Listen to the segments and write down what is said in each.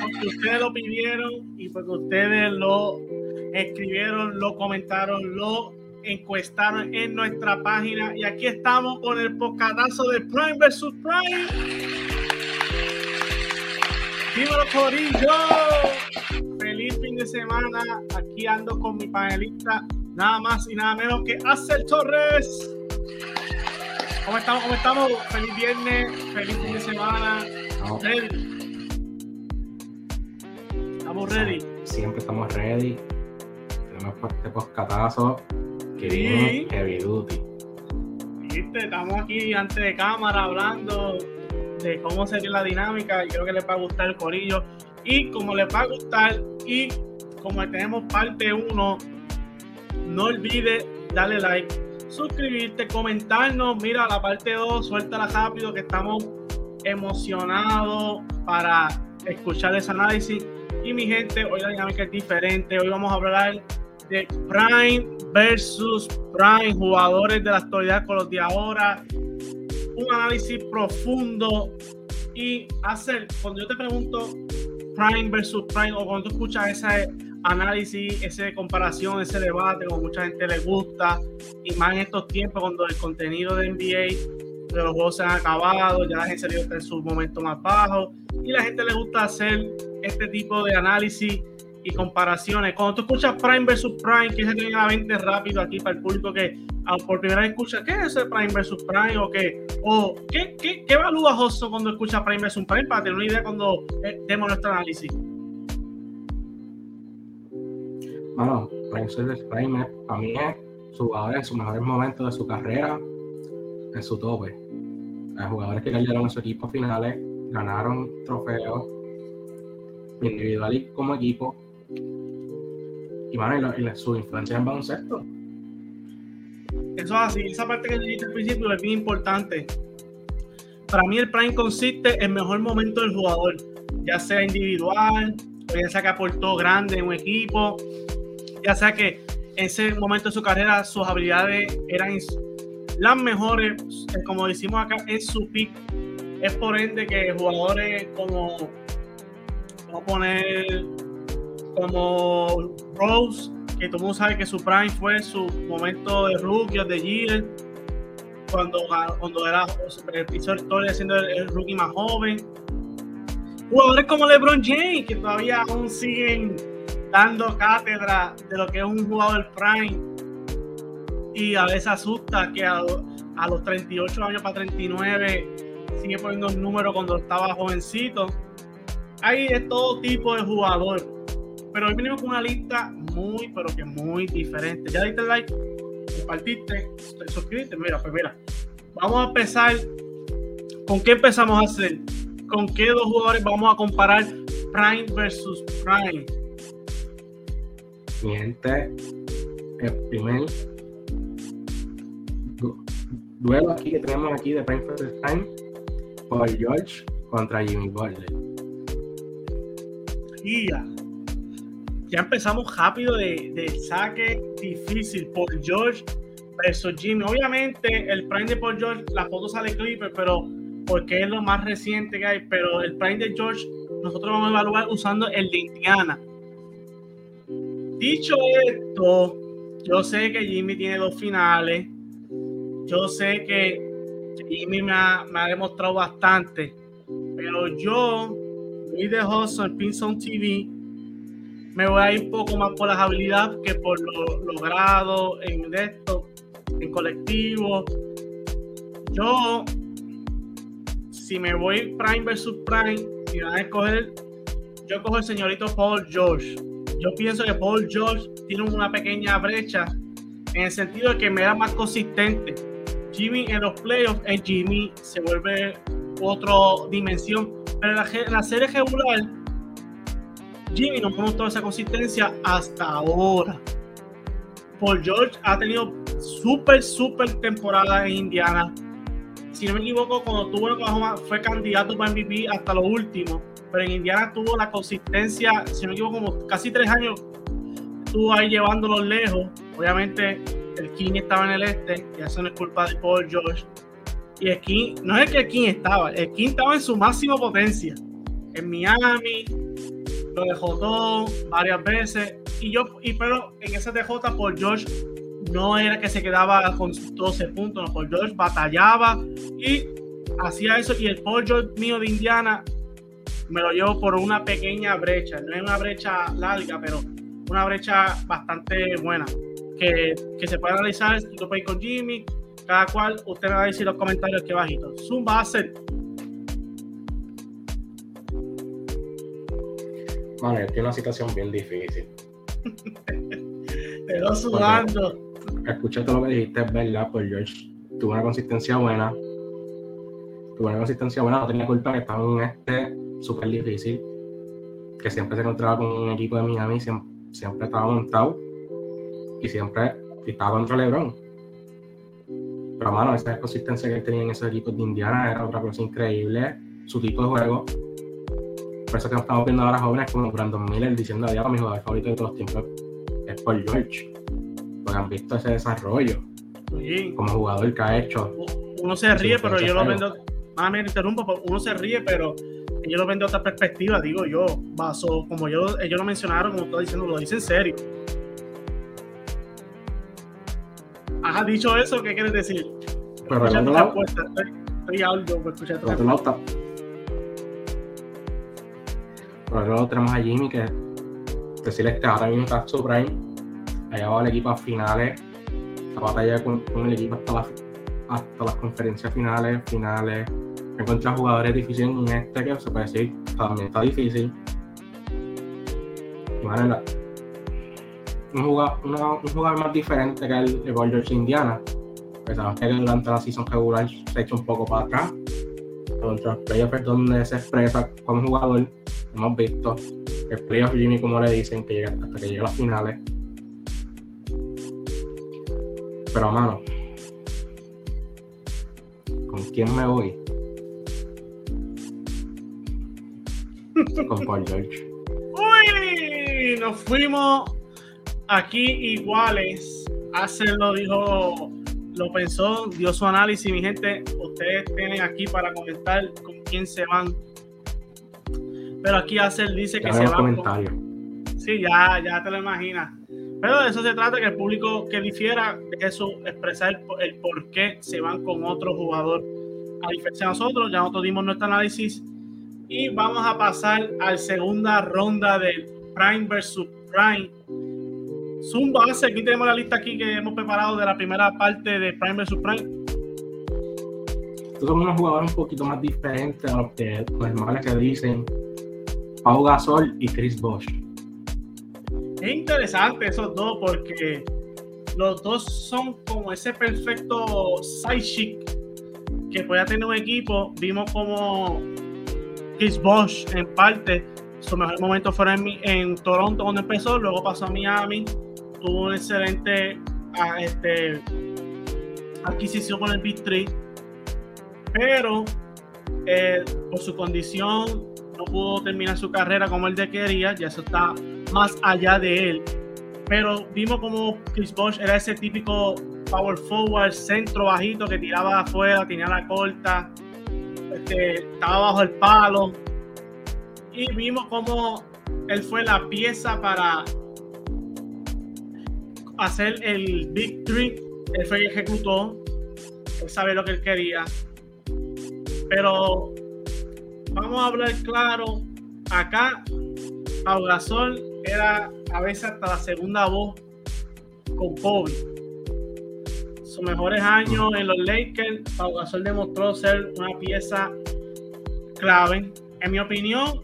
Porque ustedes lo pidieron y porque ustedes lo escribieron, lo comentaron, lo encuestaron en nuestra página. Y aquí estamos con el pocadazo de Prime versus Prime. Dímelo, Corillo. Feliz fin de semana. Aquí ando con mi panelista, nada más y nada menos que Axel Torres. ¿Cómo estamos? ¿Cómo estamos? Feliz viernes, feliz fin de semana. Ready. Estamos ready. Siempre estamos ready. Tenemos este poscatazo que Sí. viene heavy duty. ¿Viste? Estamos aquí antes de cámara hablando cómo sería la dinámica y creo que les va a gustar el corillo. Y como les va a gustar y como tenemos parte 1, no olvides darle like, suscribirte, comentarnos. Mira la parte 2, suéltala rápido que estamos emocionados para escuchar ese análisis. Y mi gente, hoy la dinámica es diferente. Hoy vamos a hablar de Prime versus Prime, jugadores de la actualidad con los de ahora. Un análisis profundo y hacer, cuando yo te pregunto Prime versus Prime, o cuando tú escuchas ese análisis, esa comparación, ese debate, como mucha gente le gusta, y más en estos tiempos cuando el contenido de NBA de los juegos se han acabado, ya la gente está en su momento más bajo, y la gente le gusta hacer este tipo de análisis comparaciones. Cuando tú escuchas Prime versus Prime, que se tiene a la mente rápido aquí para el público que ah, por primera vez escucha, ¿qué es ese Prime versus Prime? ¿O qué? ¿O qué, qué, qué evalúa Josso cuando escucha Prime versus Prime? Para tener una idea cuando eh, demos nuestro análisis. Bueno, Prime Service Prime para mí es su jugador en sus mejores momentos de su carrera, en su tope. Hay jugadores que llegaron a su equipo a finales, ganaron trofeos, individual y como equipo. Y bueno, y, y su influencia en baloncesto. Eso es así. Esa parte que dijiste al principio es bien importante. Para mí el Prime consiste en el mejor momento del jugador, ya sea individual, ya sea que aportó grande en un equipo, ya sea que en ese momento de su carrera sus habilidades eran las mejores, eh, como decimos acá, en su pick. Es por ende que jugadores como, vamos a poner, como Rose, que todo mundo sabe que su prime fue su momento de rookie de year, cuando, cuando era, hizo historia siendo el, el rookie más joven. Jugadores como LeBron James, que todavía aún siguen dando cátedra de lo que es un jugador prime. Y a veces asusta que a, a los 38 años para 39 sigue poniendo un número cuando estaba jovencito. Hay de todo tipo de jugador. Pero hoy venimos con una lista muy, pero que muy diferente. Ya diste like, compartiste, te suscribiste. Mira, pues mira, vamos a empezar. ¿Con qué empezamos a hacer? ¿Con qué dos jugadores vamos a comparar Prime versus Prime? Mi gente, el primer du- duelo aquí que tenemos aquí de Prime vs. Prime, Paul George contra Jimmy Butler. Y ya. Empezamos rápido de, saque difícil. Paul George versus Jimmy. Obviamente, el Prime de Paul George, la foto sale Clipper, pero porque es lo más reciente que hay. Pero el Prime de George, nosotros vamos a evaluar usando el de Indiana. Dicho esto, yo sé que Jimmy tiene dos finales. Yo sé que Jimmy me ha, me ha demostrado bastante. Pero yo, Luis de Hudson, Pinson TV, me voy a ir un poco más por las habilidades que por lo logrado en esto, en colectivo. Yo, si me voy Prime versus Prime, y van a escoger, yo cojo el señorito Paul George. Yo pienso que Paul George tiene una pequeña brecha en el sentido de que me da más consistente. Jimmy en los playoffs, el Jimmy se vuelve otra dimensión. Pero en la, en la serie regular, Jimmy no me mostró esa consistencia hasta ahora. Paul George ha tenido súper, súper temporada en Indiana. si no me equivoco, cuando tuvo en Oklahoma fue candidato para MVP hasta lo último, pero en Indiana tuvo la consistencia, si no me equivoco, como casi tres años, estuvo ahí llevándolos lejos. Obviamente, el King estaba en el este, y eso no es culpa de Paul George. Y el King, no es que el King estaba, el King estaba en su máxima potencia. En Miami, lo dejó todo varias veces. Y yo, y pero en ese DJ, Paul George no era que se quedaba con 12 puntos, no, Paul George batallaba y hacía eso. Y el Paul George mío de Indiana me lo llevo por una pequeña brecha, no es una brecha larga, pero una brecha bastante buena que, que se puede analizar. Tú puedes ir con Jimmy, cada cual, usted me va a decir los comentarios que bajito. Zumba hacer. Vale, tiene una situación bien difícil. Te lo sudando escuché todo lo que dijiste, es verdad, pues George tuvo una consistencia buena. Tuvo una consistencia buena, no tenía culpa que estaba en este súper difícil. Que siempre se encontraba con un equipo de Miami, siempre, siempre estaba montado. Y siempre estaba contra LeBron. Pero, mano, esa consistencia que él tenía en esos equipos de Indiana era otra cosa increíble. Su tipo de juego. Por eso que estamos viendo ahora jóvenes como Brandon Miller diciendo, a mi jugador favorito de todos los tiempos es Paul George han visto ese desarrollo como jugador que ha hecho. Uno se ríe, pero yo lo vendo. Ah, me interrumpo, uno se ríe, pero yo lo vendo de otra perspectiva, digo yo, baso, como yo, ellos lo mencionaron, como estoy diciendo, lo dicen en serio. Has dicho eso, ¿qué quieres decir? Pero el otro lado, estoy, estoy algo lado está. Por otro tenemos a Jimmy que decirles que ahora mismo está su prime ha llevado al equipo a finales, la batalla con, el equipo hasta, hasta las conferencias finales, finales. Encuentra jugadores difíciles en este que se puede decir también está difícil. Y un, jugador, un jugador más diferente que el de George Indiana. Pensamos que durante la season regular se echa un poco para atrás. Contra los playoffs donde se expresa como jugador, hemos visto el playoff Jimmy, como le dicen, que llega hasta que llega a las finales pero mano, ¿con quién me voy? Con Paul George. Uy, nos fuimos aquí iguales. Hace lo dijo, lo pensó, dio su análisis, mi gente. Ustedes tienen aquí para comentar con quién se van. Pero aquí Hacer dice que se. Con... Sí, ya, ya te lo imaginas. Pero de eso se trata, que el público que difiera de eso expresar el, por qué se van con otro jugador. A diferencia de nosotros, ya nosotros dimos nuestro análisis y vamos a pasar a la segunda ronda del Prime versus Prime. Zumba, aquí tenemos la lista aquí que hemos preparado de la primera parte de Prime versus Prime. Estos son unos jugadores un poquito más diferentes a los que normales que dicen Pau Gasol y Chris Bosh es interesante esos dos porque los dos son como ese perfecto side chic que pueda tener un equipo. Vimos como Chris Bosch en parte, su mejor momento fue en, Toronto cuando empezó, luego pasó a Miami, tuvo un excelente ah, este, adquisición con el Big 3, pero eh, por su condición no pudo terminar su carrera como él quería, ya eso está más allá de él. Pero vimos como Chris Bosh era ese típico power forward, centro bajito que tiraba afuera, tenía la corta, este, estaba bajo el palo. Y vimos como él fue la pieza para hacer el Big Three. Él fue el ejecutó. Él sabe lo que él quería. Pero vamos a hablar claro. Acá, Pau Gasol era a veces hasta la segunda voz con Kobe. Sus mejores años en los Lakers, Pau Gasol demostró ser una pieza clave. En mi opinión,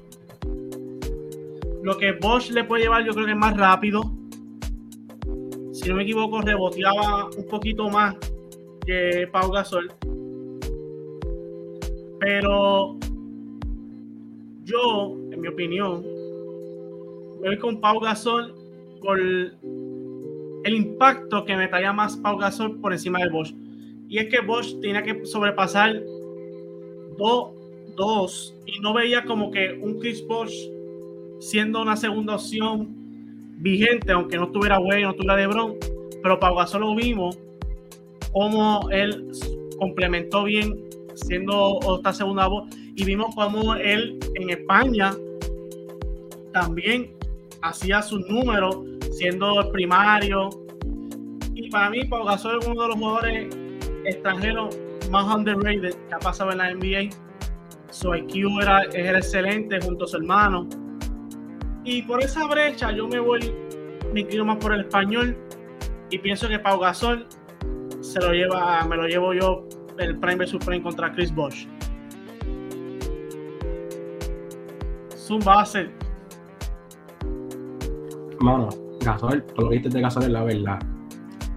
lo que Bosch le puede llevar, yo creo que es más rápido. Si no me equivoco, reboteaba un poquito más que Pau Gasol. Pero yo, en mi opinión, voy con Pau Gasol por el impacto que me traía más Pau Gasol por encima de Bosch. Y es que Bosch tenía que sobrepasar dos, dos y no veía como que un Chris Bosch siendo una segunda opción vigente, aunque no estuviera bueno, no estuviera de Bron, pero Pau Gasol lo vimos como él complementó bien siendo otra segunda voz. Y vimos como él en España también hacía sus números siendo el primario. Y para mí Pau Gasol es uno de los jugadores extranjeros más underrated que ha pasado en la NBA su IQ era, era excelente junto a su hermano. Y por esa brecha yo me voy me inclino más por el español y pienso que Pau Gasol se lo lleva, me lo llevo yo el Prime vs Prime contra Chris Bosch. Zumba hace. Mano, Gasol, por lo viste de Gasol es la verdad.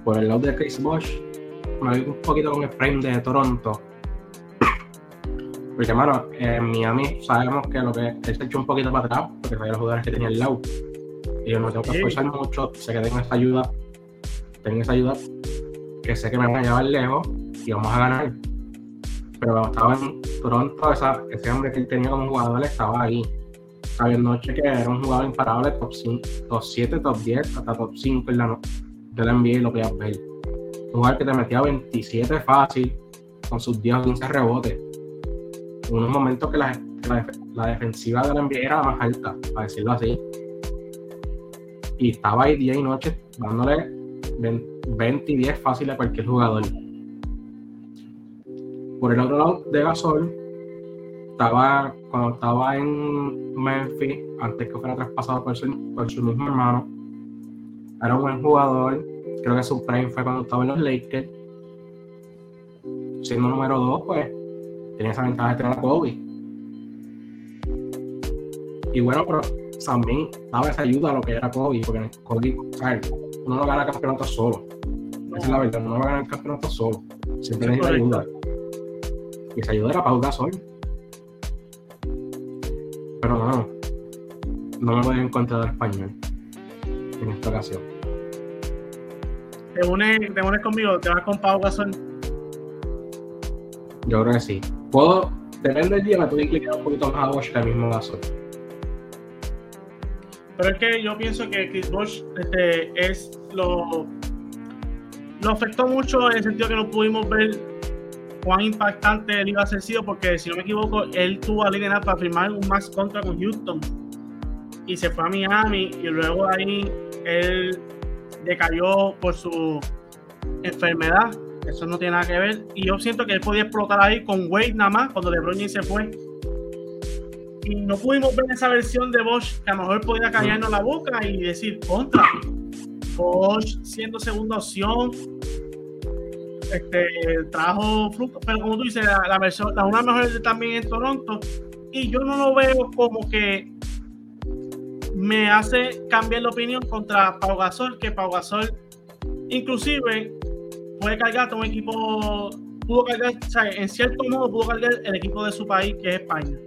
Por el lado de Chris Bosch, me voy un poquito con el Prime de Toronto. Porque, mano, en Miami sabemos que lo que él se echó un poquito para atrás, porque sabía los jugadores que tenía el lado. Y yo no tengo que esforzar mucho, sé que tengo esa ayuda, tengo esa ayuda que sé que me van a llevar lejos y vamos a ganar. Pero estaba en Toronto, ese hombre que él tenía como jugador estaba ahí. Sabiendo noche que era un jugador imparable, top, 5, top 7, top 10, hasta top 5 en la, de la NBA y lo podías ver. Un jugador que te metía 27 fácil, con sus 10 o 15 rebotes. Unos momentos que la, la, defensiva de la NBA era la más alta, para decirlo así. Y estaba ahí día y noche dándole 20 y 10 fácil a cualquier jugador. Por el otro lado de Gasol, estaba, cuando estaba en Memphis, antes que fuera traspasado por su, mismo hermano, era un buen jugador. Creo que su prime fue cuando estaba en los Lakers. Siendo número 2, pues tenía esa ventaja de tener a Kobe. Y bueno, pero también daba esa ayuda a lo que era Kobe, porque Kobe, ¿sabes? uno no gana campeonato solo. Esa es la verdad, no va a ganar el campeonato solo. Siempre necesita ayuda. Y esa ayuda era para jugar solo. Pero no, no me voy a encontrar el español en esta ocasión. ¿Te unes, te unes conmigo? ¿Te vas con Pau Gasol? Yo creo que sí. Puedo, depende del día, me puedo inclinar un poquito más a Bosch que al mismo Gasol. Pero es que yo pienso que Chris Bosch este, es lo, lo afectó mucho en el sentido que no pudimos ver cuán impactante él iba a ser sido, porque si no me equivoco, él tuvo a para firmar un max contra con Houston y se fue a Miami y luego ahí él decayó por su enfermedad. Eso no tiene nada que ver. Y yo siento que él podía explotar ahí con Wade nada más cuando LeBron James se fue y no pudimos ver esa versión de Bosch que a lo mejor podía callarnos la boca y decir contra. Bosch siendo segunda opción, este, trajo fruto, pero como tú dices, la, versión, la una mejor también en Toronto, y yo no lo veo como que me hace cambiar la opinión contra Pau Gasol, que Pau Gasol inclusive puede cargar un equipo, pudo cargar, o sea, en cierto modo pudo cargar el equipo de su país, que es España.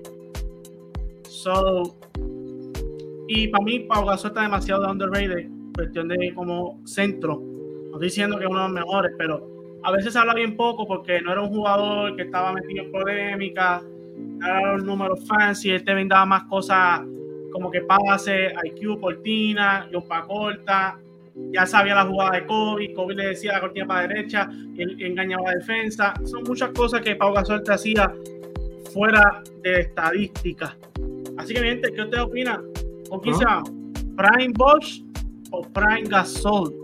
So, y para mí, Pau Gasol está demasiado de underrated, cuestión de como centro. No estoy diciendo que es uno de los mejores, pero a veces se habla bien poco porque no era un jugador que estaba metido en polémica, era los números fancy, él te vendaba más cosas como que pase, IQ, cortina, pa corta, ya sabía la jugada de Kobe, Kobe le decía la cortina para derecha, él engañaba a defensa, son muchas cosas que Pau Gasol te hacía fuera de estadística. Así que, gente, ¿qué usted opina? ¿Con quién se va? ¿Prime Bosch o Prime Gasol?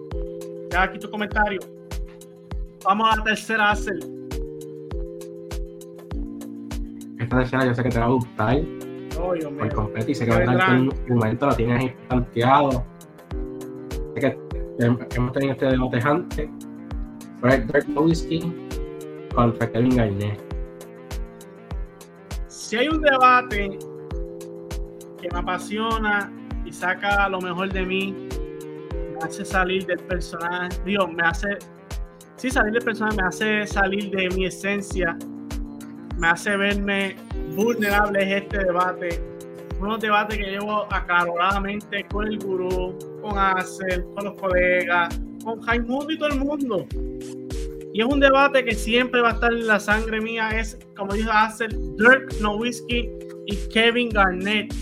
Ya aquí tu comentario. Vamos a la tercera, Axel. Esta tercera yo sé que te va a gustar. Oh, Dios. Por completo y sé que va a un momento, lo tienes ahí planteado. Sé que hemos tenido este debate antes. Fred Dirk Nowitzki contra Kevin Garnett. Si hay un debate que me apasiona y saca lo mejor de mí, me hace salir del personaje, digo, me hace, sí, salir del personaje, me hace salir de mi esencia, me hace verme vulnerable es este debate. Unos debates que llevo acaloradamente con el gurú, con Axel, con los colegas, con Jaimundo y todo el mundo. Y es un debate que siempre va a estar en la sangre mía. Es, como dijo hacer Dirk Nowitzki y Kevin Garnett.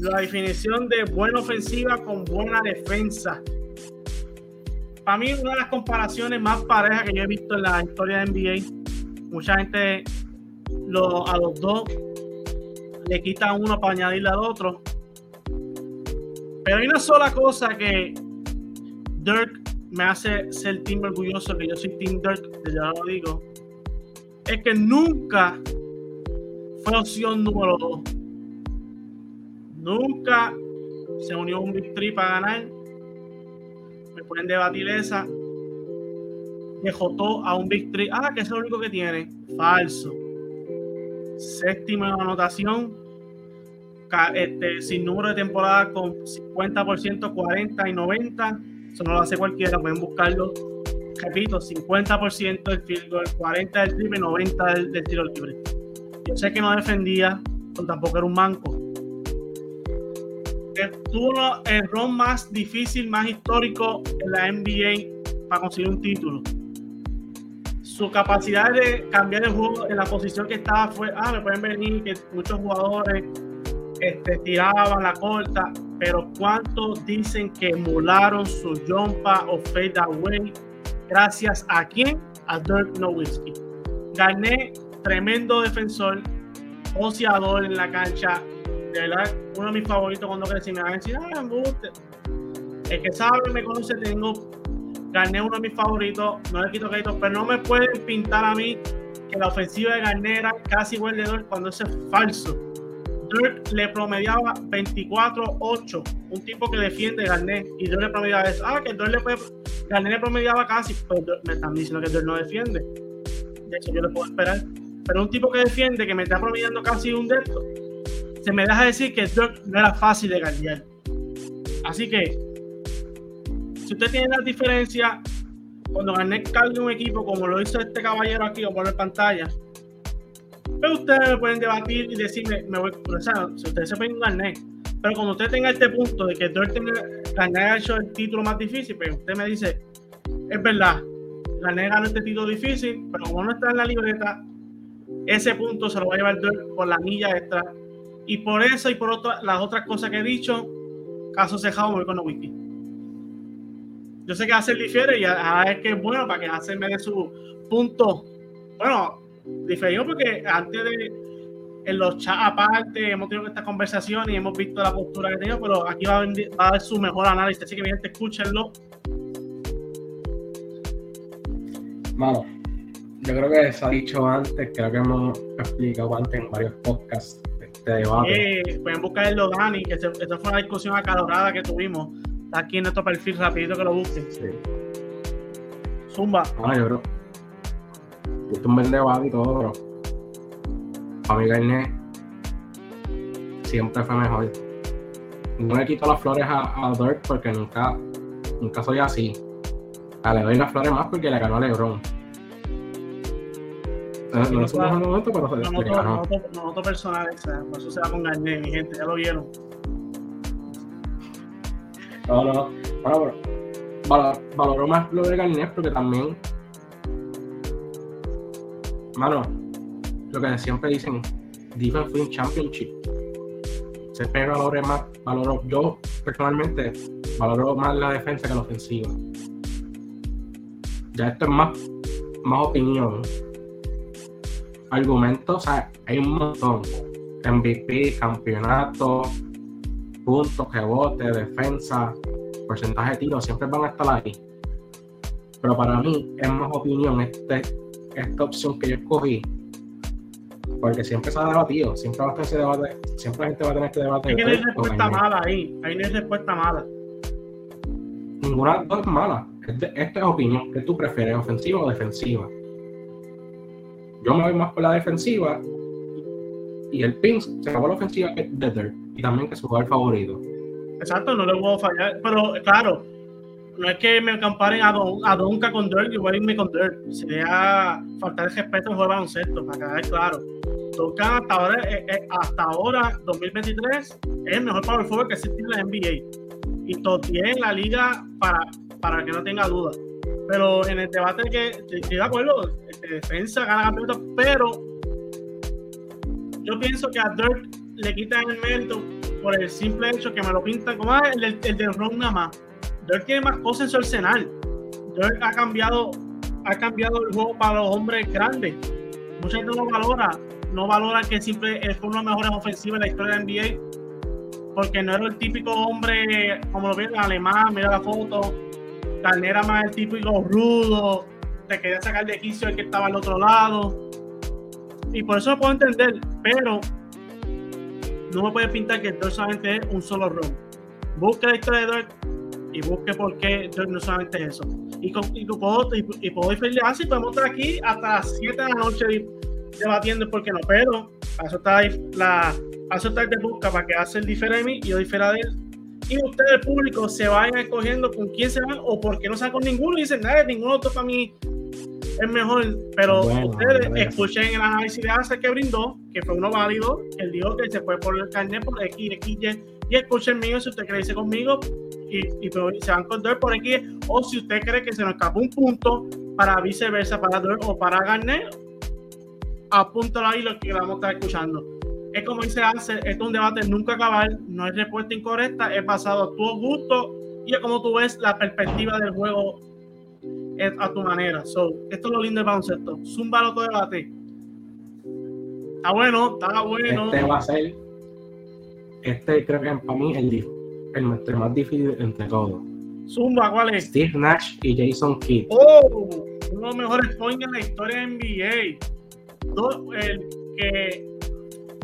La definición de buena ofensiva con buena defensa. Para mí, una de las comparaciones más parejas que yo he visto en la historia de NBA. Mucha gente lo, a los dos le quita uno para añadirle al otro. Pero hay una sola cosa que Dirk me hace ser team orgulloso, que yo soy Team Dirk, ya lo digo, es que nunca fue opción número dos. Nunca se unió un Big para ganar. Pueden debatir esa. Dejó todo a un Big Ah, que es lo único que tiene. Falso. Séptima anotación. Este, sin número de temporada con 50%, 40 y 90 eso no lo hace cualquiera, pueden buscarlo. Repito, 50% del field goal, 40% del triple, 90% del, tiro libre. Yo sé que no defendía, pero tampoco era un manco. Tuvo el run más difícil, más histórico en la NBA para conseguir un título. Su capacidad de cambiar el juego en la posición que estaba fue, ah, me pueden venir que muchos jugadores este, tiraban la corta pero ¿cuántos dicen que emularon su jumpa o fade away? Gracias a quién? A Dirk Nowitzki. Gané tremendo defensor, oceador en la cancha. De verdad, uno de mis favoritos cuando crecí. Me van a decir, ah, me gusta. El que sabe, me conoce, tengo. Gané uno de mis favoritos, no le quito crédito, pero no me pueden pintar a mí que la ofensiva de Garnet era casi igual de Dirk cuando eso es falso Dirk le promediaba 24-8, un tipo que defiende Garnet, y Dirk le promediaba eso. Ah, que Dirk le puede, Garnet le promediaba casi, pues me están diciendo que Dirk no defiende. De hecho, yo le puedo esperar. Pero un tipo que defiende, que me está promediando casi un dedo, se me deja decir que Dirk no era fácil de guardiar. Así que, si usted tiene las diferencias, cuando Garnet cargue un equipo como lo hizo este caballero aquí, o por pantalla, pero ustedes me pueden debatir y decirme, me voy, o sea, si ustedes se pueden ganar, pero cuando usted tenga este punto de que Dirk ha hecho el título más difícil, pero pues usted me dice, es verdad, Garnet ganó este título difícil, pero como no está en la libreta, ese punto se lo va a llevar Dirk por la milla extra. Y por eso y por otra, las otras cosas que he dicho, caso cejado voy con wiki. Yo sé que hacer difiere y a, es que es bueno para que hacer me dé su punto. Bueno, diferido porque antes de en los chats aparte hemos tenido esta conversación y hemos visto la postura que tenía, pero aquí va a, a dar su mejor análisis, así que bien, escúchenlo. Bueno, yo creo que se ha dicho antes, creo que hemos explicado antes en varios podcasts. Eh, pueden buscarlo, Dani, que esa fue una discusión acalorada que tuvimos. Está aquí en nuestro perfil, rapidito que lo busquen. Sí. Zumba. Ah, yo creo es un buen debate y todo, pero para mí Garnet siempre fue mejor. No le quito las flores a, a Dirk porque nunca, nunca soy así. A le doy las flores más porque le ganó a LeBron. No, no es un mejor momento, pero se no, no, no, no, no, por eso se va con Garnet, mi gente, ya lo vieron. No, no, bueno, pero valoro más lo de Garnet porque también mano, lo que siempre dicen, Defense Win Championship. Siempre valoro más, valoro, yo personalmente valoro más la defensa que la ofensiva. Ya esto es más, más opinión. Argumentos, o sea, hay un montón. MVP, campeonato, puntos, rebote, defensa, porcentaje de tiro, siempre van a estar ahí. Pero para mí es más opinión este esta opción que yo escogí, porque siempre se ha debatido, siempre va a ese debate, siempre la gente va a tener este debate. Es que no hay respuesta mala ahí, ahí no hay respuesta mala. Ninguna de dos es mala. Este, esta es opinión. ¿Qué tú prefieres, ofensiva o defensiva? Yo me voy más por la defensiva y el Pins se acabó la ofensiva que Death y también que es su jugador favorito. Exacto, no le puedo fallar. Pero claro, no es que me comparen a, Don, a Donka con Dirk, igual irme con Dirk. Sería faltar el respeto al juego de baloncesto, para quedar claro. Donka hasta ahora, hasta ahora, 2023, es el mejor power forward que existe en la NBA. Y todo en la liga para, para que no tenga duda. Pero en el debate que estoy de acuerdo, este, defensa gana campeonato, pero yo pienso que a Dirk le quitan el mérito por el simple hecho que me lo pintan como ah, el, el, de Ron nada más. Dirk tiene más cosas en su arsenal. Dirk ha cambiado, ha cambiado el juego para los hombres grandes. Mucha gente no valora, no valora que siempre fue uno de los mejores ofensivos en la historia de NBA, porque no era el típico hombre, como lo ven, alemán, mira la foto, era más el típico rudo, te quería sacar de quicio el que estaba al otro lado. Y por eso lo puedo entender, pero no me puede pintar que Dirk solamente es un solo ron. Busque la historia de Dirk y busque por qué Dirk no solamente es eso. Y, con, y, puedo, y, puedo y podemos estar aquí hasta las 7 de la noche debatiendo por qué no, pero para eso está la para eso está de busca para que hace el diferente y yo difera de él. Y ustedes, el público, se vayan escogiendo con quién se van o por qué no se van con ninguno. Y dicen, nada, ninguno otro para mí es mejor, pero ustedes escuchen el análisis de Ace que brindó, que fue uno válido, él dijo que se fue por el carnet por X, X, Y, y escuchen mío si usted cree conmigo y, y, se van con Dirt por X, o si usted cree que se nos escapó un punto para viceversa, para Dirt o para Garnet, apúntalo ahí lo que vamos a estar escuchando. Es como dice esto es un debate nunca acabar, no es respuesta incorrecta, es basado a tu gusto y es como tú ves la perspectiva del juego a tu manera. So, esto es lo lindo del baloncesto. Zumba otro debate. Está bueno, está bueno. Este va a ser, este creo que para mí el, el, más difícil entre todos. Zumba, ¿cuál es? Steve Nash y Jason Kidd. Oh, uno de los mejores points en la historia de NBA. Dos, el que,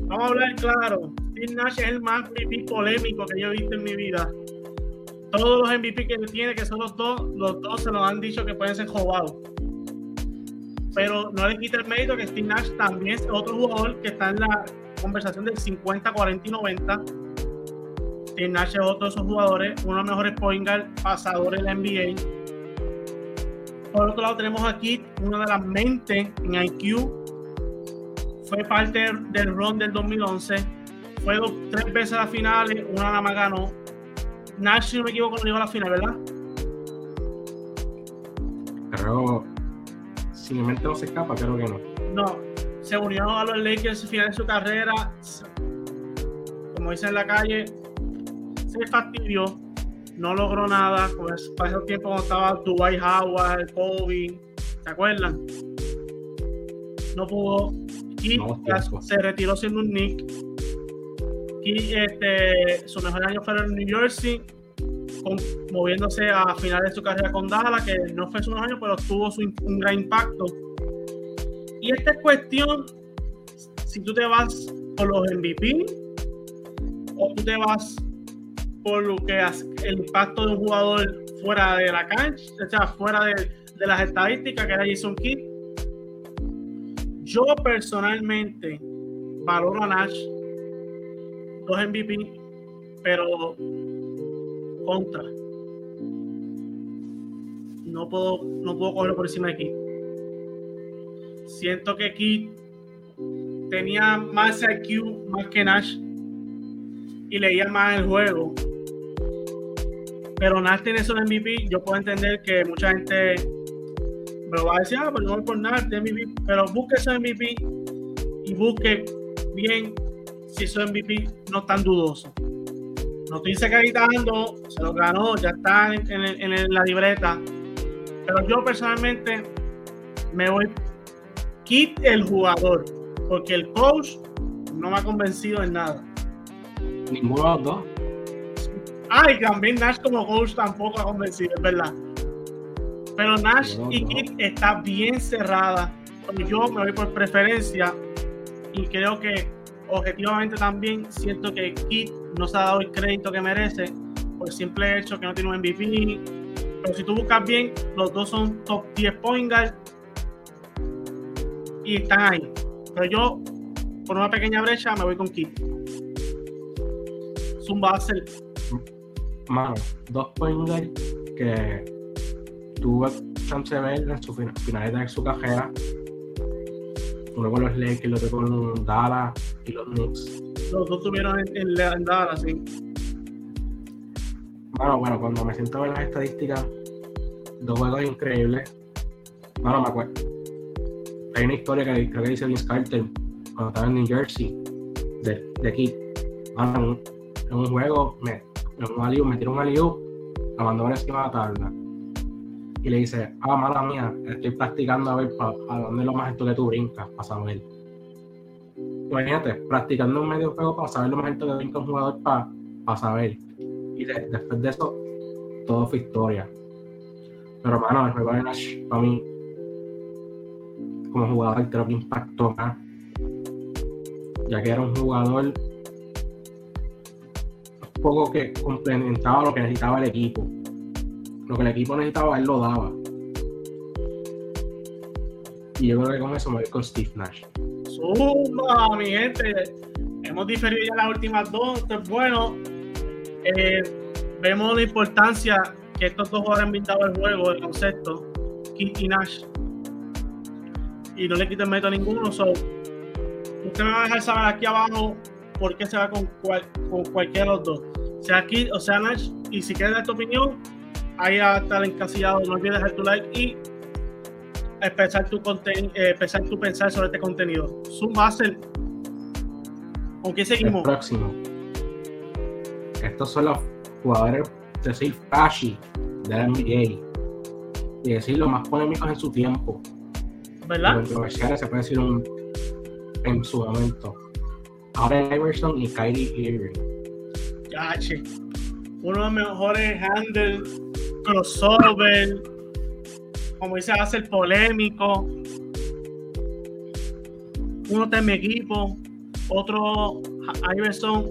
vamos a hablar claro, Steve Nash es el más polémico que yo he visto en mi vida todos los MVP que tiene, que son los dos, los dos se nos han dicho que pueden ser jugados. Pero no le quita el mérito que Steve Nash también es otro jugador que está en la conversación del 50, 40 y 90. Steve Nash es otro de esos jugadores, uno de los mejores point guard pasadores de la NBA. Por otro lado, tenemos aquí una de las mentes en IQ. Fue parte del run del 2011. Fue dos, tres veces a las finales, una nada más ganó Nash, si no me equivoco, no llegó a la final, ¿verdad? Pero si mi mente no se escapa, creo que no. No, se unió a los Lakers al final de su carrera. Como dice en la calle, se fastidió, no logró nada. Pues, para ese tiempo cuando estaba Dwight Howard, Kobe, ¿se acuerdan? No pudo. Y se retiró siendo un Nick y este, su mejor año fue en New Jersey, moviéndose a finales de su carrera con Dallas, que no fue su mejor año, pero tuvo un gran impacto. Y esta es cuestión, si tú te vas por los MVP o tú te vas por lo que hace, el impacto de un jugador fuera de la cancha, o sea, fuera de, de las estadísticas, que era Jason Kidd. Yo personalmente valoro a Nash dos MVP, pero contra. No puedo, no puedo cogerlo por encima de Kid. Siento que Kid tenía más IQ más que Nash y leía más el juego. Pero Nash tiene esos MVP. Yo puedo entender que mucha gente me va a decir, ah, pero no voy por Nash, MVP. Pero busque ese MVP y busque bien si su MVP no tan dudoso. No estoy secretando, se lo ganó, ya está en, la libreta. Pero yo personalmente me voy kit el jugador, porque el coach no me ha convencido en nada. Ninguno de los dos. Ah, y también Nash como coach tampoco ha convencido, es verdad. Pero Nash y Kit está bien cerrada. Yo me voy por preferencia y creo que objetivamente también siento que Kit no se ha dado el crédito que merece por el simple hecho que no tiene un MVP. Pero si tú buscas bien, los dos son top 10 point guard y están ahí. Pero yo, por una pequeña brecha, me voy con Kit. Zumba hacer. Mano, dos point guard que tuvo chance de ver en su finales de su carrera uno con los Lakers, el otro con Dallas y los Knicks. Los dos tuvieron en, en, Dallas, sí. Bueno, bueno, cuando me siento a ver las estadísticas, dos juegos increíbles. Bueno, me acuerdo. Hay una historia que creo que dice Vince Carter cuando estaba en New Jersey, de, de aquí. en, un juego, me, en un aliu, me tiró un aliu, la mandó encima de la tabla. Y le dice, ah, mala mía, estoy practicando a ver a dónde es lo más alto que tú brincas, para saber. Imagínate, practicando un medio juego para saber lo más alto que brinca un jugador para, para saber. Y después de eso, todo fue historia. Pero, mano, el juego de Nash, para mí, como jugador, creo que impactó más. Ya que era un jugador poco que complementaba lo que necesitaba el equipo. Lo que el equipo necesitaba, él lo daba. Y yo creo que con eso me voy con Steve Nash. Suma, mi gente. Hemos diferido ya las últimas dos. Entonces, bueno, eh, vemos la importancia que estos dos jugadores han invitado al juego, el concepto, Kit y Nash. Y no le quiten meto a ninguno. So, usted me va a dejar saber aquí abajo por qué se va con, con cualquiera de los dos. Sea Kit o sea Nash. Y si quieres dar tu opinión, ahí va a estar encasillado. No olvides dejar tu like y empezar tu, eh, empezar tu pensar sobre este contenido. Basel. ¿Con qué seguimos? El próximo. Estos son los jugadores decir flashy de la NBA y decir los más polémicos en su tiempo. ¿Verdad? Controversiales se puede decir un, en su momento. Ahora Iverson y Kyrie Irving. Yache. Uno de los mejores handles, crossover, como dice, a ser polémico. Uno está en mi equipo, otro Iverson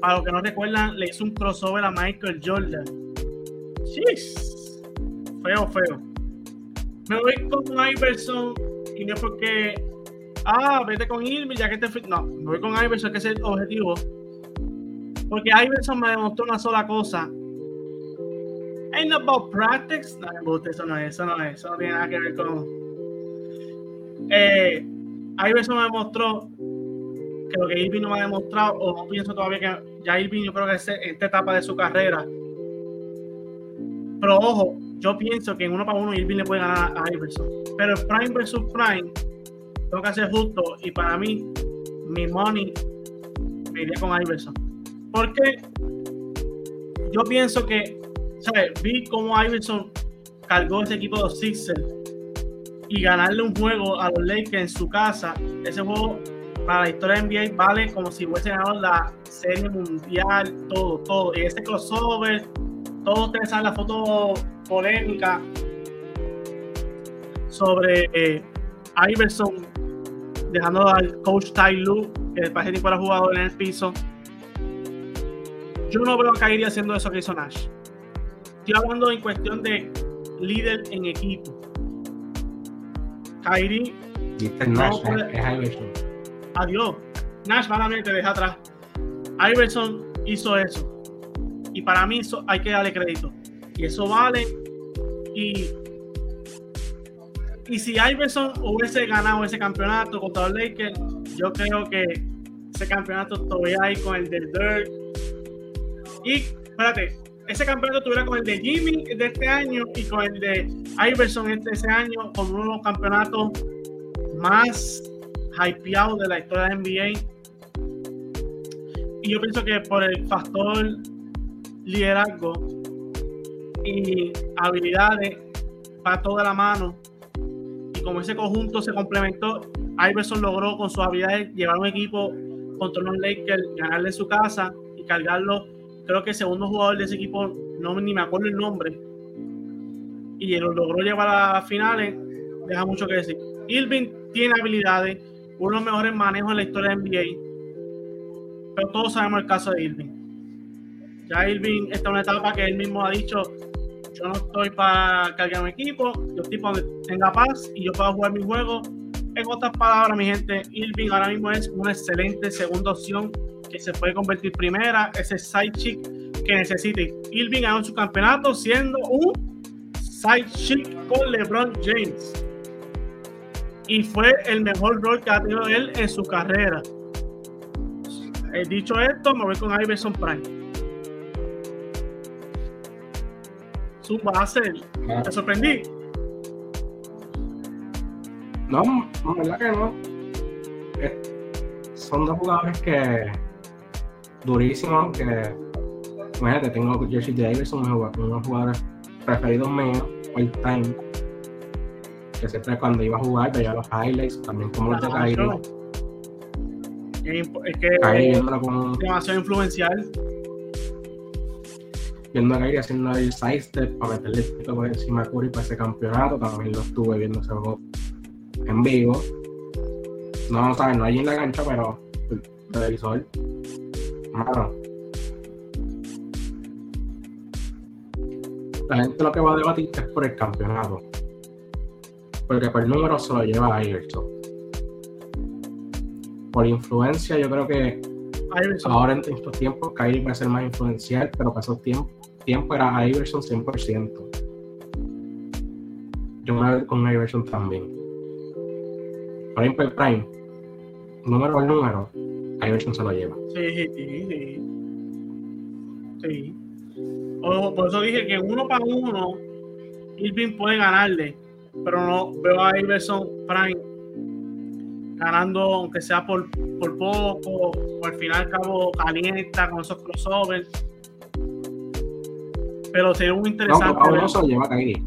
para los que no recuerdan, le hizo un crossover a Michael Jordan. Chis. Feo, feo. Me voy con Iverson y no es porque, ah, vete con Irving ya que te No, me voy con Iverson, que es el objetivo. Porque Iverson me demostró una sola cosa. Ain't about practice. No, eso no es, eso no es, eso no tiene nada que ver con. Eh, Iverson me demostró que lo que Irving no me ha demostrado, o no pienso todavía que ya Irving yo creo que es esta etapa de su carrera. Pero ojo, yo pienso que en uno para uno Irving le puede ganar a Iverson. Pero el Prime versus Prime, tengo que ser justo y para mí, mi money me iría con Iverson. Porque yo pienso que, ¿sabes? Vi cómo Iverson cargó ese equipo de los Sixers y ganarle un juego a los Lakers en su casa. Ese juego para la historia de NBA vale como si hubiese ganado la serie mundial, todo, todo. Y ese crossover, todos ustedes saben la foto polémica sobre eh, Iverson dejando al coach Ty Lue, que después de fuera jugador en el piso. Yo no veo a Kyrie haciendo eso que hizo. Estoy hablando en cuestión de líder en equipo. Kyrie. Nash, es Iverson adiós. Nash malamente deja atrás. Iverson hizo eso. Y para mí eso hay que darle crédito. Y eso vale. Y, y si Iverson hubiese ganado ese campeonato contra los Lakers, yo creo que ese campeonato todavía hay con el del Dirk. Y espérate, ese campeonato estuviera con el de Jimmy de este año y con el de Iverson este ese año, con uno de los campeonatos más hypeado de la historia de NBA. Y yo pienso que por el factor liderazgo y habilidades para toda la mano y como ese conjunto se complementó, Iverson logró con sus habilidades llevar un equipo contra los Lakers, ganarle su casa y cargarlo. Creo que el segundo jugador de ese equipo, no ni me acuerdo el nombre, y lo logró llevar a finales, deja mucho que decir. Irving tiene habilidades, uno de los mejores manejos en la historia de NBA. Pero todos sabemos el caso de Irving. Ya Irving está en una etapa que él mismo ha dicho, yo no estoy para cargar un equipo, yo estoy para tenga paz y yo puedo jugar mi juego. En otras palabras, mi gente, Irving ahora mismo es una excelente segunda opción que se puede convertir primera, ese side chick que necesite. Irving ganó su campeonato siendo un side chick con LeBron James y fue el mejor rol que ha tenido él en su carrera. He dicho esto, me voy con Iverson Prime. Zumba, hacer. Ah. ¿Te sorprendí? No, no, verdad que no. Es- son dos jugadores que durísimos, que imagínate, tengo Jersey Davidson, uno de los jugadores preferidos míos, all time. Que siempre cuando iba a jugar veía los highlights, también como los de. Claro. Es que es demasiado influencial. viendo a Kyrie haciendo el side step para meterle el por encima a Curry para ese campeonato, también lo estuve viendo ese juego en vivo. No, sabes, no allí en la cancha, pero el televisor. Mano. La gente lo que va a debatir es por el campeonato. Porque por número se lo lleva a Iverson. Por influencia, yo creo que Iverson. Ahora en estos tiempos Kyrie puede ser más influencial, pero para esos tiempos tiempo era Iverson 100%. Yo me voy con Iverson también. Por ejemplo, el Prime, número por número, Iverson se lo lleva. Sí, sí, sí. Sí. O- por eso dije que uno para uno, Irving puede ganarle, pero no veo a Iverson Prime ganando, aunque sea por, por poco, o al final al cabo calienta con esos crossovers. Pero sería muy No, interesante. ver- uno se lo lleva Kyrie.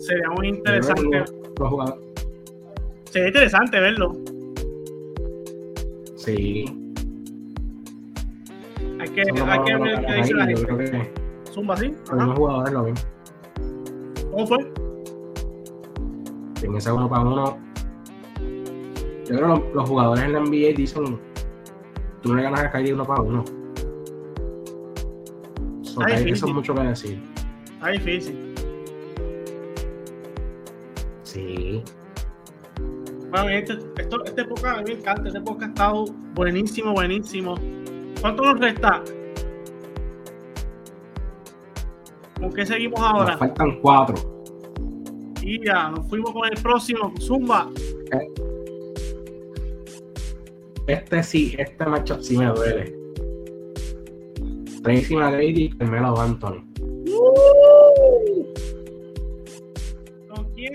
sería muy interesante. Sería interesante verlo. Sí, Hay que, hay que ver qué dice la gente. Zumba, ¿sí? mismos jugadores lo ven. ¿Cómo fue? En ese uno para uno, yo creo que los, jugadores en la NBA dicen: tú no le ganas a Kyrie uno para uno. So, Ay, Kyrie, sí, eso es mucho que decir. Está difícil. Sí. Bueno, este, esto, este podcast a mí me encanta. Este podcast ha estado buenísimo, buenísimo. ¿Cuánto nos resta? ¿Con qué seguimos ahora? Nos faltan cuatro. Y ya, nos fuimos con el próximo. Zumba. Este sí, este matchup sí me duele. Tracy McGrady y Carmelo Anthony. ¿Con quién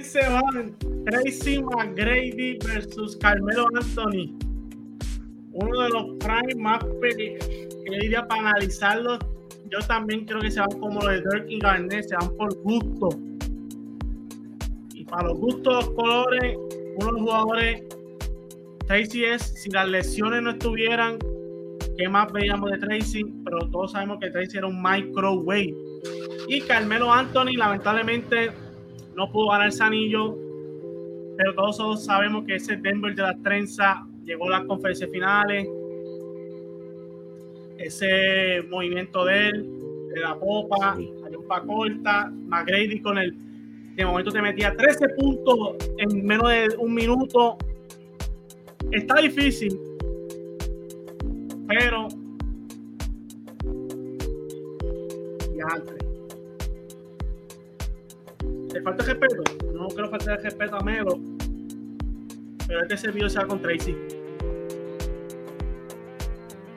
se van? Tracy McGrady versus Carmelo Anthony. Uno de los prime más que diría para analizarlos. Yo también creo que se van como los de Dirk y Garnett, se van por gusto. Y para los gustos, los colores, uno de los jugadores, Tracy es, si las lesiones no estuvieran, ¿qué más veíamos de Tracy? Pero todos sabemos que Tracy era un microwave. Y Carmelo Anthony, lamentablemente, no pudo ganar ese anillo, pero todos sabemos que ese Denver de las trenzas llegó a las conferencias finales. Ese movimiento de él, de la popa, Sí. la yupa corta, McGrady con el. De momento te metía 13 puntos en menos de un minuto. Está difícil, pero. Diantre. ¿Le falta respeto? No quiero faltar el respeto a Melo. Pero este servicio se va con Tracy.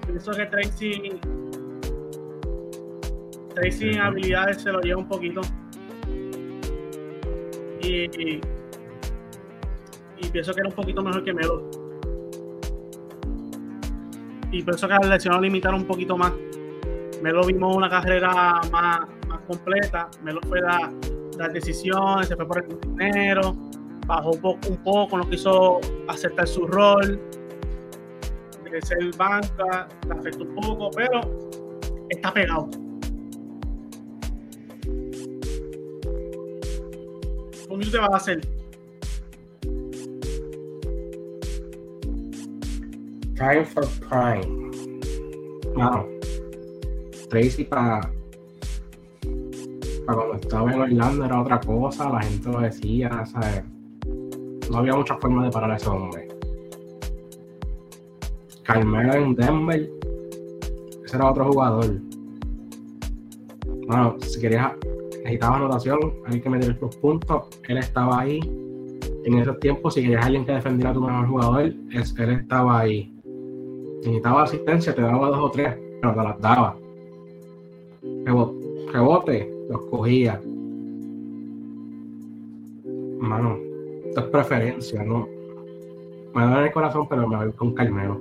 Pienso que Tracy. Tracy en habilidades se lo lleva un poquito. Y, pienso que era un poquito mejor que Melo. Y pienso que las lesiones lo limitaron un poquito más. Melo vimos una carrera más, más completa. Melo fue la, las decisiones, se fue por el dinero, bajó un poco, no quiso aceptar su rol de ser banca, le afectó un poco, pero está pegado. ¿Cómo te vas a hacer? Time for Prime. Claro. Tracy para. Cuando estaba en Orlando era otra cosa, la gente lo decía, ¿sabes? No había mucha forma de parar a ese hombre. Carmelo en Denver, ese era otro jugador. Bueno, si querías, necesitabas anotación, hay que meter los puntos, él estaba ahí. En esos tiempos, si querías alguien que defendiera a tu mejor jugador, él estaba ahí necesitaba asistencia, te daba dos o tres, pero te las daba. Rebote, los cogía. Mano, esto es preferencia, ¿no? Me duele el corazón, pero me voy con Carmelo.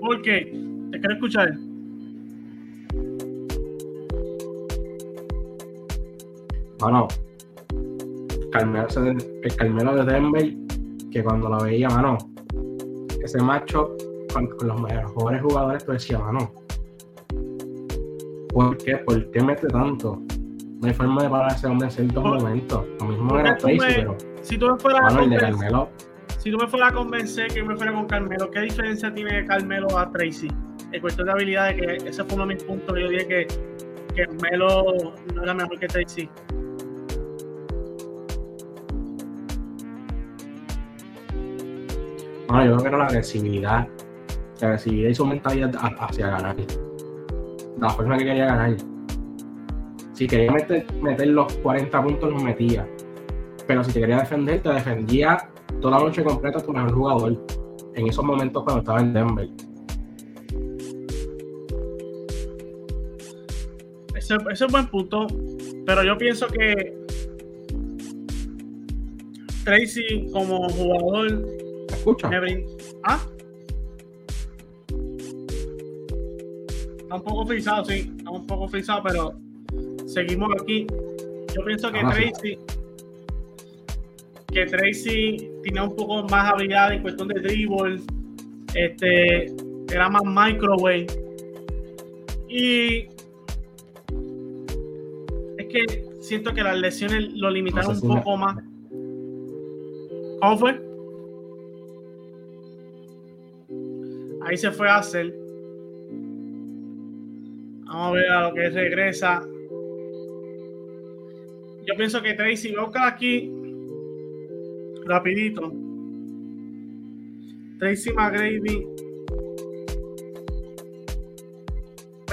¿Por qué? ¿Te quiero escuchar? Mano, Carmelo, el Carmelo de Denver, que cuando lo veía, mano, ese macho con, los mejores jugadores, tú decías, mano, ¿por qué? ¿Por qué mete tanto? No hay forma de parar a ese hombre en ciertos momentos. Lo mismo era Tracy, pero. Si tú me fueras mano, el de Carmelo. Si tú me fueras a convencer que me fuera con Carmelo, ¿qué diferencia tiene Carmelo a Tracy? En cuestión de habilidades, que ese fue uno de mis puntos que yo dije que, que Melo no era mejor que Tracy. Bueno, yo creo que era la agresividad. La agresividad y su mentalidad hacia ganar. La forma que quería ganar. Si quería meter, meter los 40 puntos, los metía. Pero si te quería defender, te defendía toda la noche completa tu mejor jugador. En esos momentos cuando estaba en Denver. Ese, ese es buen punto. Pero yo pienso que Tracy como jugador escucha? ¿Ah? Está un poco frisado, sí. Está un poco frisado, pero seguimos aquí. Yo pienso que Tracy. Que Tracy tenía un poco más habilidad en cuestión de dribble. Este. Era más microwave. Y. Es que siento que las lesiones lo limitaron un poco más. ¿Cómo fue? Ahí se fue a hacer. Vamos a ver a lo que regresa. Yo pienso que Tracy, voy a buscar aquí rapidito. Tracy McGrady.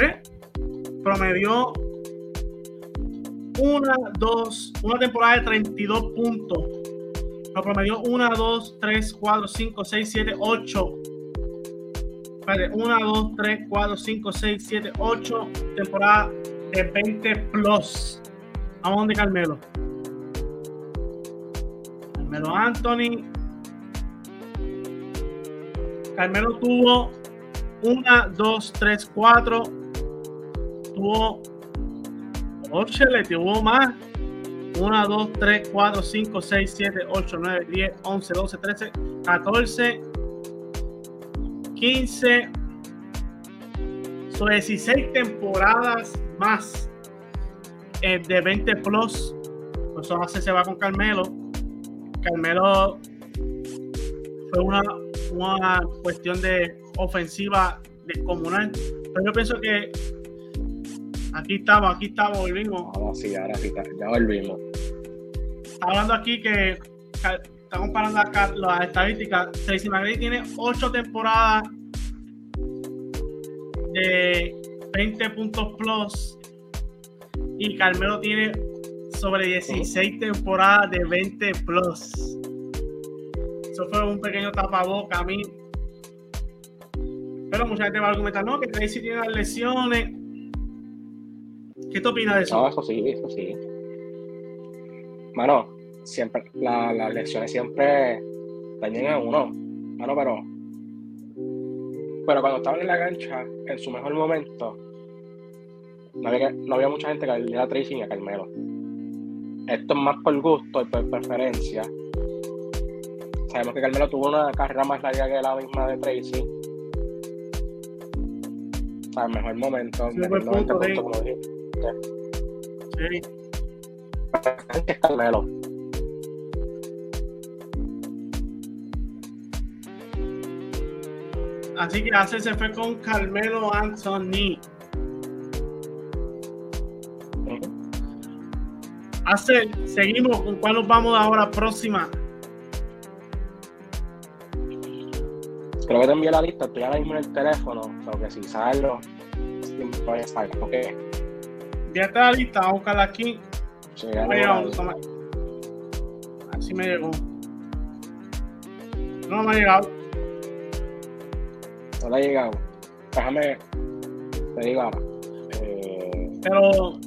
¿Eh? Promedió una, dos, una temporada de 32 puntos. Lo promedió 1, 2, 3, 4, 5, 6, 7, 8 1, 2, 3, 4, 5, 6, 7, 8 temporada de 20 plus. Vamos donde Carmelo. Carmelo Anthony. Carmelo tuvo 1, 2, 3, 4. Tuvo 8, le tuvo más. 1, 2, 3, 4, 5, 6, 7, 8, 9, 10, 11, 12, 13, 14. 15, son 16 temporadas más eh, de 20 plus. Pues eso hace se va con Carmelo. Carmelo fue una, una cuestión de ofensiva descomunal. Pero yo pienso que aquí estamos, aquí estamos, volvimos. Vamos, sí, ahora sí, ya volvimos. Está hablando aquí que está comparando acá las estadísticas. Tracy McGrady tiene 8 temporadas de 20 puntos plus y Carmelo tiene sobre 16 temporadas de 20 plus. Eso fue un pequeño tapaboca a mí. Pero mucha gente va a argumentar, no, que Tracy tiene las lesiones. ¿Qué te opinas de eso? No, eso sí, eso sí. Mano, siempre, las lesiones siempre dañan a uno. Mano, pero. Pero cuando estaban en la cancha, en su mejor momento, no había, no había mucha gente que le diera ni a Carmelo. Esto es más por gusto y por preferencia. Sabemos que Carmelo tuvo una carrera más larga que la misma de Tracy. O sea, el mejor momento. Sí, mejor como dije. Sí. Carmelo. Así que hace se fue con Carmelo Anthony. Hace, seguimos con cuál nos vamos ahora próxima. Creo que te envié la lista, estoy ahora mismo en el teléfono, o que si salgo, siempre a salir, ok. Ya está la lista, vamos a buscarla aquí. Sí, Así me llegó. No me ha llegado no le ha llegado. Déjame, te digo ahora. Eh, Pero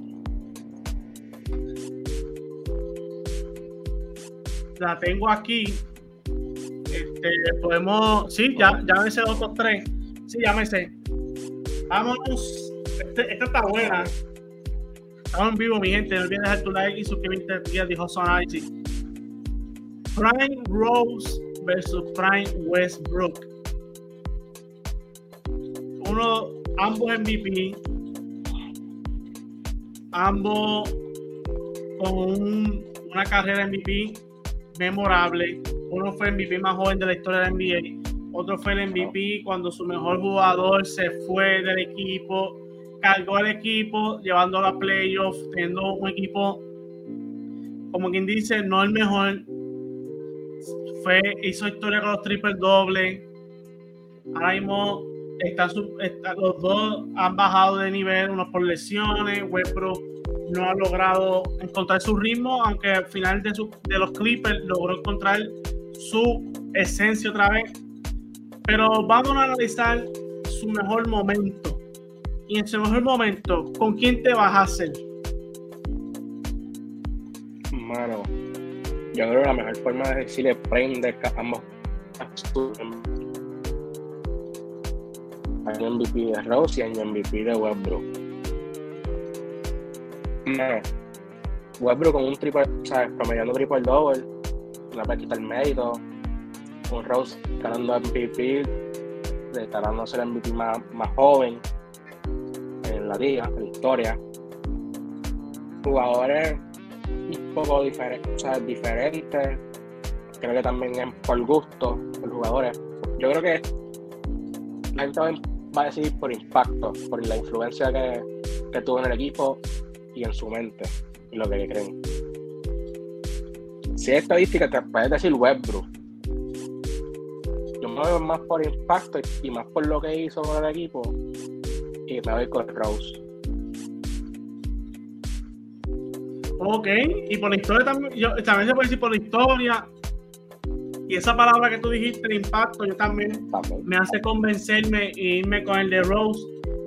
la tengo aquí. Este, podemos. Sí, ya, ya me sé otros tres. Sí, ya me sé. Vámonos. Este, esta está buena. Estamos en vivo, mi gente. No olviden dejar tu like y suscribirte dijo Sonality. Prime Rose versus Prime Westbrook. Ambos MVP. Ambos con una carrera MVP memorable. Uno fue el MVP más joven de la historia de la NBA. Otro fue el MVP cuando su mejor jugador se fue del equipo, cargó el equipo, llevándolo a playoffs, teniendo un equipo, como quien dice, no el mejor. Fue, hizo historia con los triple dobles. Ahora mismo los dos han bajado de nivel, uno por lesiones. Westbrook no ha logrado encontrar su ritmo, aunque al final de, de los Clippers logró encontrar su esencia otra vez. Pero vamos a analizar su mejor momento. Y en su mejor momento, ¿con quién te vas a hacer? Mano, yo creo que la mejor forma de decirle prende ambos año MVP de Rose y año MVP de Westbrook no. Westbrook con un triple, ¿sabes? Promediando triple double, no puede quitar mérito. Un Rose ganando MVP, declarando ser el MVP más, más joven en la liga, en la historia. Jugadores un poco diferentes, o sea, diferentes. Creo que también es por gusto, por jugadores. Yo creo que la gente va a decir por impacto, por la influencia que, tuvo en el equipo y en su mente y lo que creen. Si es estadística, te puedes decir Westbrook. Yo me voy más por impacto y más por lo que hizo con el equipo y me voy con Rose. Ok, y por la historia también, yo, también se puede decir por la historia. Y esa palabra que tú dijiste, impacto, yo también, también. me hace convencerme e irme con el de Rose.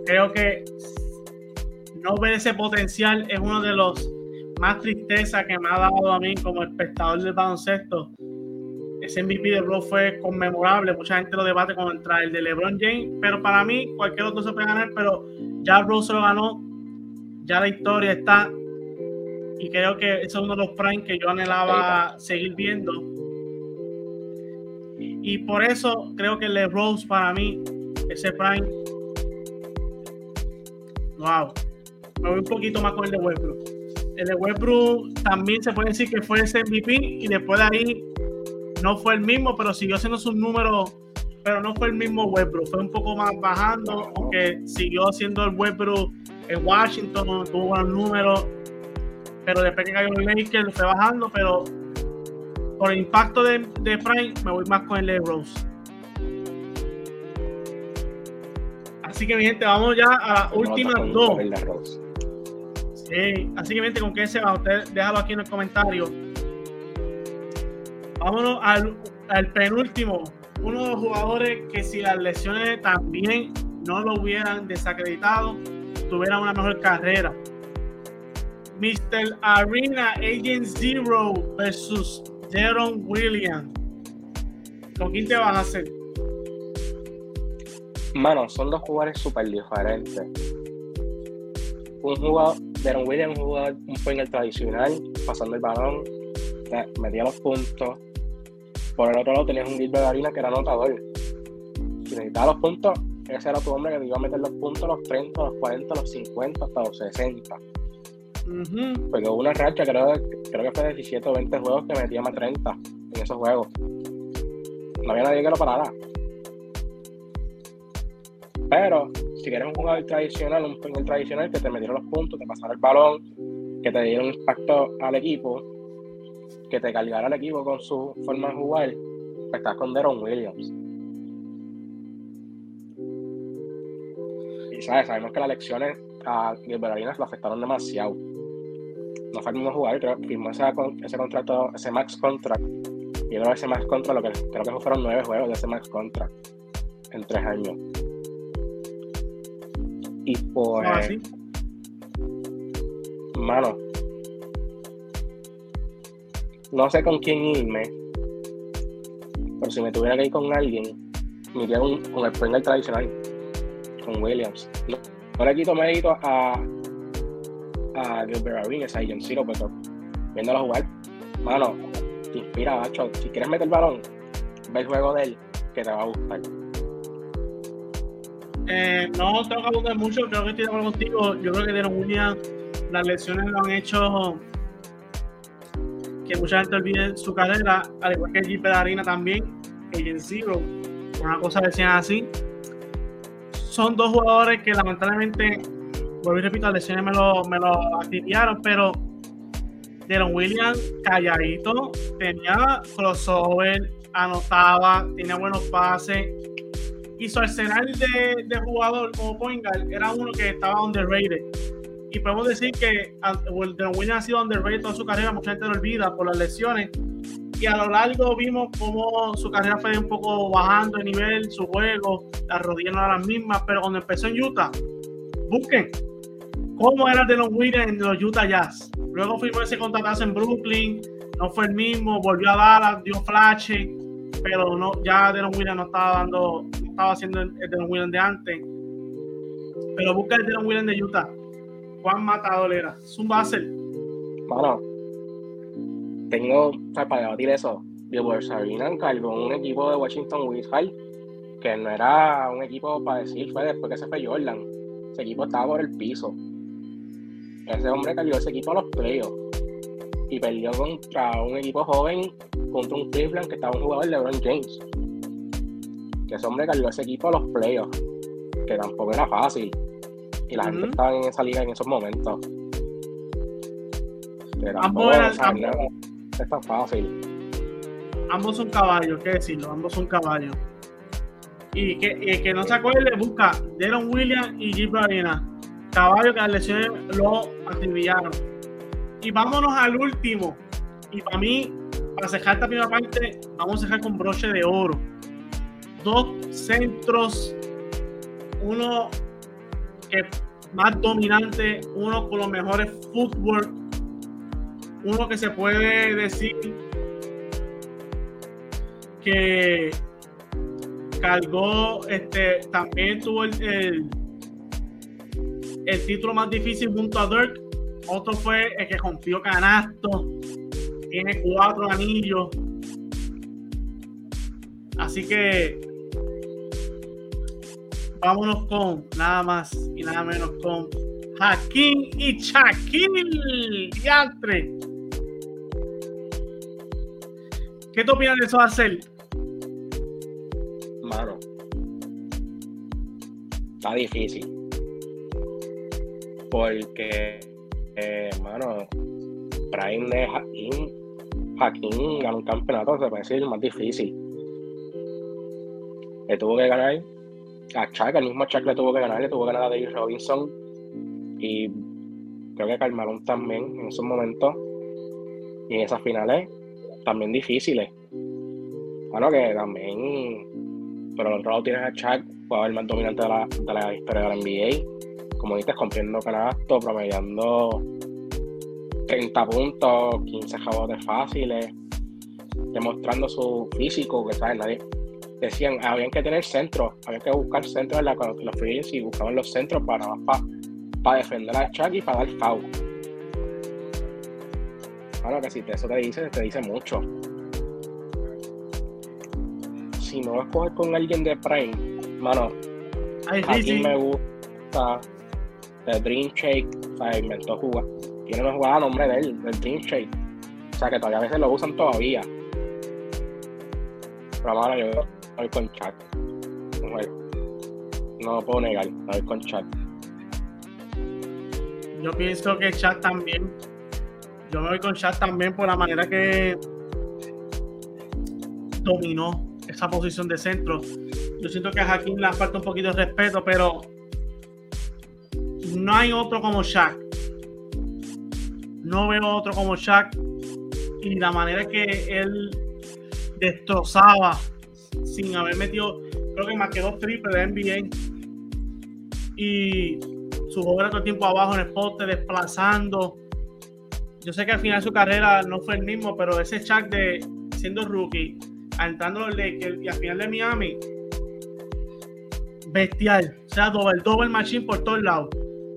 Creo que no ver ese potencial es uno de los más tristeza que me ha dado a mí como espectador del baloncesto. Ese MVP de Rose fue conmemorable, mucha gente lo debate contra el de LeBron James, pero para mí cualquier otro se puede ganar, pero ya Rose se lo ganó, ya la historia está y creo que ese es uno de los primes que yo anhelaba seguir viendo. Y por eso creo que el de Rose para mí, ese prime, wow, me voy un poquito más con el de Westbrook. El de Westbrook también se puede decir que fue ese MVP y después de ahí no fue el mismo, pero siguió siendo sus números, pero no fue el mismo Westbrook. Fue un poco más bajando, aunque siguió siendo el Westbrook en Washington, tuvo buenos números, pero después que cayó el Lakers fue bajando, pero por el impacto de, de Prime me voy más con el de Rose. Así que mi gente, vamos ya a las últimas dos así que vente con qué se va. Usted déjalo aquí en el comentario. Vámonos al, al penúltimo. Uno de los jugadores que si las lesiones también no lo hubieran desacreditado, tuviera una mejor carrera. Mr. Arena Agent Zero versus Jaron Williams. ¿Con quién te vas a hacer? Mano, son dos jugadores súper diferentes. Un jugador, Deron Williams, un jugador un point tradicional, pasando el balón, metía los puntos. Por el otro lado tenías un Gilbert Arena que era anotador. Si necesitaba los puntos, ese era tu hombre que te iba a meter los puntos los 30, los 40, los 50, hasta los 60. Porque hubo una racha, creo, creo que fue de 17 o 20 juegos que metía más 30 en esos juegos. No había nadie que lo parara. Pero si quieres un jugador tradicional, un jugador tradicional que te metiera los puntos, te pasara el balón, que te diera un impacto al equipo, que te cargara al equipo con su forma de jugar, pues estás con Deron Williams. Y sabes, sabemos que las lecciones a Gilbert Arenas lo afectaron demasiado. No fue el mismo jugador, creo, firmó ese, ese contrato, ese max contract. Y creo que ese max contract, lo que, creo que fueron nueve juegos de ese max contract en tres años. Y pues. Mano, no sé con quién irme, pero si me tuviera que ir con alguien, me iría con, con el Springer tradicional, con Williams. No, no le quito mérito a, a Gilbert Arenas, a Agent Zero, pero viéndolo jugar, mano, te inspira, macho. Si quieres meter el balón, ve el juego de él, que te va a gustar. Eh, no tengo que abundar mucho, creo que estoy de acuerdo contigo. Yo creo que Deron Williams, las lesiones lo han hecho que mucha gente olvide su carrera, al igual que Jeep Harina también, Agent Zero, una cosa decían así. Son dos jugadores que lamentablemente, vuelvo y repito, las lesiones me lo, me lo activaron, pero Deron Williams calladito, tenía crossover, anotaba, tenía buenos pases. Y su arsenal de, de jugador como point era uno que estaba underrated. Y podemos decir que Deron Williams ha sido underrated toda su carrera, mucha gente lo olvida por las lesiones. Y a lo largo vimos cómo su carrera fue un poco bajando de nivel, su juego, las rodillas no eran las mismas, pero cuando empezó en Utah, busquen cómo era Deron Williams en los Utah Jazz. Luego firmó ese contratazo en Brooklyn, no fue el mismo, volvió a Dallas, dio flash, pero no, ya Deron Williams no estaba dando, no estaba haciendo el, Deron Williams de antes. Pero busca el Deron Williams de Utah. Juan matador era. Un base. Bueno, tengo, o sea, para debatir eso, Gilbert Sabina encargó un equipo de Washington Wizards que no era un equipo para decir, fue después que se fue Jordan. Ese equipo estaba por el piso. Ese hombre cayó ese equipo a los playoffs y perdió contra un equipo joven, contra un Cleveland que estaba un jugador de LeBron James. Que ese hombre cayó ese equipo a los playoffs, que tampoco era fácil. Y la gente estaba en esa liga en esos momentos. Que tampoco, ambos es tan fácil. Ambos son caballos, qué decirlo, ambos son caballos. Y que, que no se acuerde, busca Deron Williams y Jeep Arena. Caballo que las lesiones lo Y vámonos al último. Y para mí, para cerrar esta primera parte, vamos a dejar con broche de oro. Dos centros, uno que más dominante, uno con los mejores footwork, uno que se puede decir que cargó, este, también tuvo el, título más difícil junto a Dirk. Otro fue el que rompió canasto. Tiene cuatro anillos. Así que vámonos con nada más y nada menos con Hakim y Shaquille Diantre. ¿Qué te opinas de eso, hacer? Mano, está difícil. Porque, eh, mano, Prime de Hakim, Hakim ganó un campeonato, se puede decir, más difícil. Le tuvo que ganar a Chuck, el mismo Chuck le tuvo que ganar, le tuvo que ganar a David Robinson y creo que Carmalón también en esos momentos y en esas finales también difíciles. Bueno, que también, pero al otro lado tienes a Chuck, jugador más dominante de la historia de la NBA. Como dices, cumpliendo canasto, promediando 30 puntos, 15 jabotes fáciles, demostrando su físico, que sabes, nadie decían, habían que tener centros, había que buscar centros en la, los free y buscaban los centros para, para, defender a Chuck y para dar foul. Bueno, que si eso te dice, te dice mucho. Si no vas a coger con alguien de Prime, mano, a mí me gusta el Dream Shake, o sea, inventó jugar. Tiene una jugada a nombre de él, del Dream Shake. O sea, que todavía a veces lo usan todavía. Pero ahora yo voy con chat. No lo puedo negar, voy con chat. Yo pienso que chat también. Yo me voy con chat también por la manera que dominó esa posición de centro. Yo siento que a Hakim le falta un poquito de respeto, pero no hay otro como Shaq. No veo otro como Shaq. Y la manera que él destrozaba sin haber metido, creo que más que dos triples de NBA. Y su era todo el tiempo abajo en el poste, desplazando. yo sé que al final su carrera no fue el mismo, pero ese chat de siendo rookie, entrando y al final de Miami, bestial. O sea, doble, doble machine por todos lados.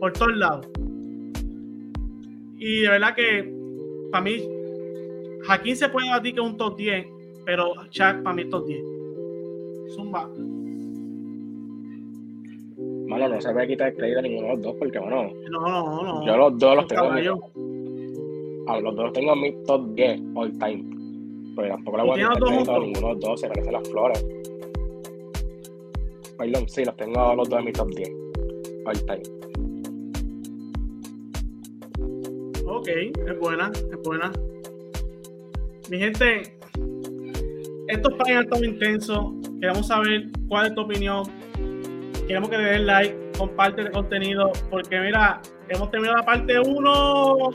Por todos lados. Y de verdad que para mí, Jaquín se puede decir que es un top 10, pero Chuck para mí es top 10. Zumba. Mano, no se puede quitar el crédito a ninguno de los dos, porque bueno. No, no, no. Yo los dos los tengo. En mi, a los dos los tengo en mi top 10 all time. Pero tampoco le voy a quitar crédito a ninguno de los dos, se merecen las flores. Perdón, sí, los tengo los dos en mi top 10 all time. Ok, es buena, es buena. Mi gente, estos han estado intensos. Queremos saber cuál es tu opinión. Queremos que le den like, comparte el contenido, porque mira, hemos terminado la parte 1.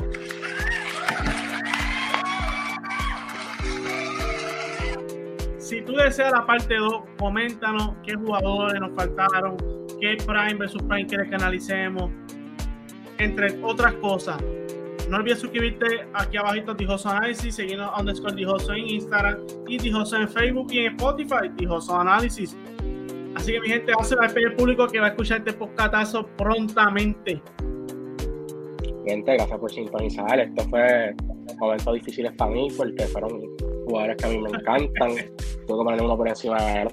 Si tú deseas la parte 2, coméntanos qué jugadores nos faltaron, qué Prime versus Prime quieres que analicemos, entre otras cosas. No olvides suscribirte aquí abajito Dijoso Análisis, seguirnos underscore Dijoso en Instagram y Dijoso en Facebook y en Spotify, Dijoso Análisis. Así que mi gente, va a ser el público que va a escuchar este podcatazo prontamente. Gente, gracias por sintonizar. Esto fue momentos difíciles para mí porque fueron jugadores que a mí me encantan. Tuve que poner uno por encima de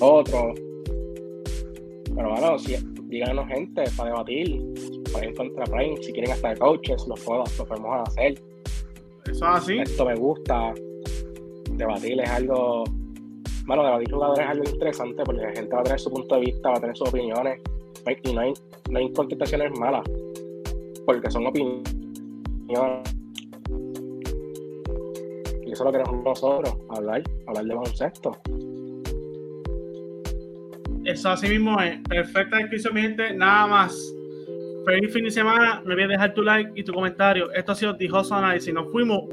otro. Pero bueno, sí, díganos gente para debatir contra Prime, si quieren hasta de coaches, los, podemos hacer. Eso es así. Esto me gusta. Debatir es algo. Bueno, debatir jugadores es algo interesante porque la gente va a tener su punto de vista, va a tener sus opiniones. Y no hay, no hay contestaciones malas, porque son opiniones. Y eso es lo que queremos nosotros, hablar, hablar de baloncesto. Eso así mismo es. Perfecta descripción, mi gente. Nada más feliz fin de semana. No olvides dejar tu like y tu comentario. Esto ha sido Dijoso Análisis. Nos fuimos.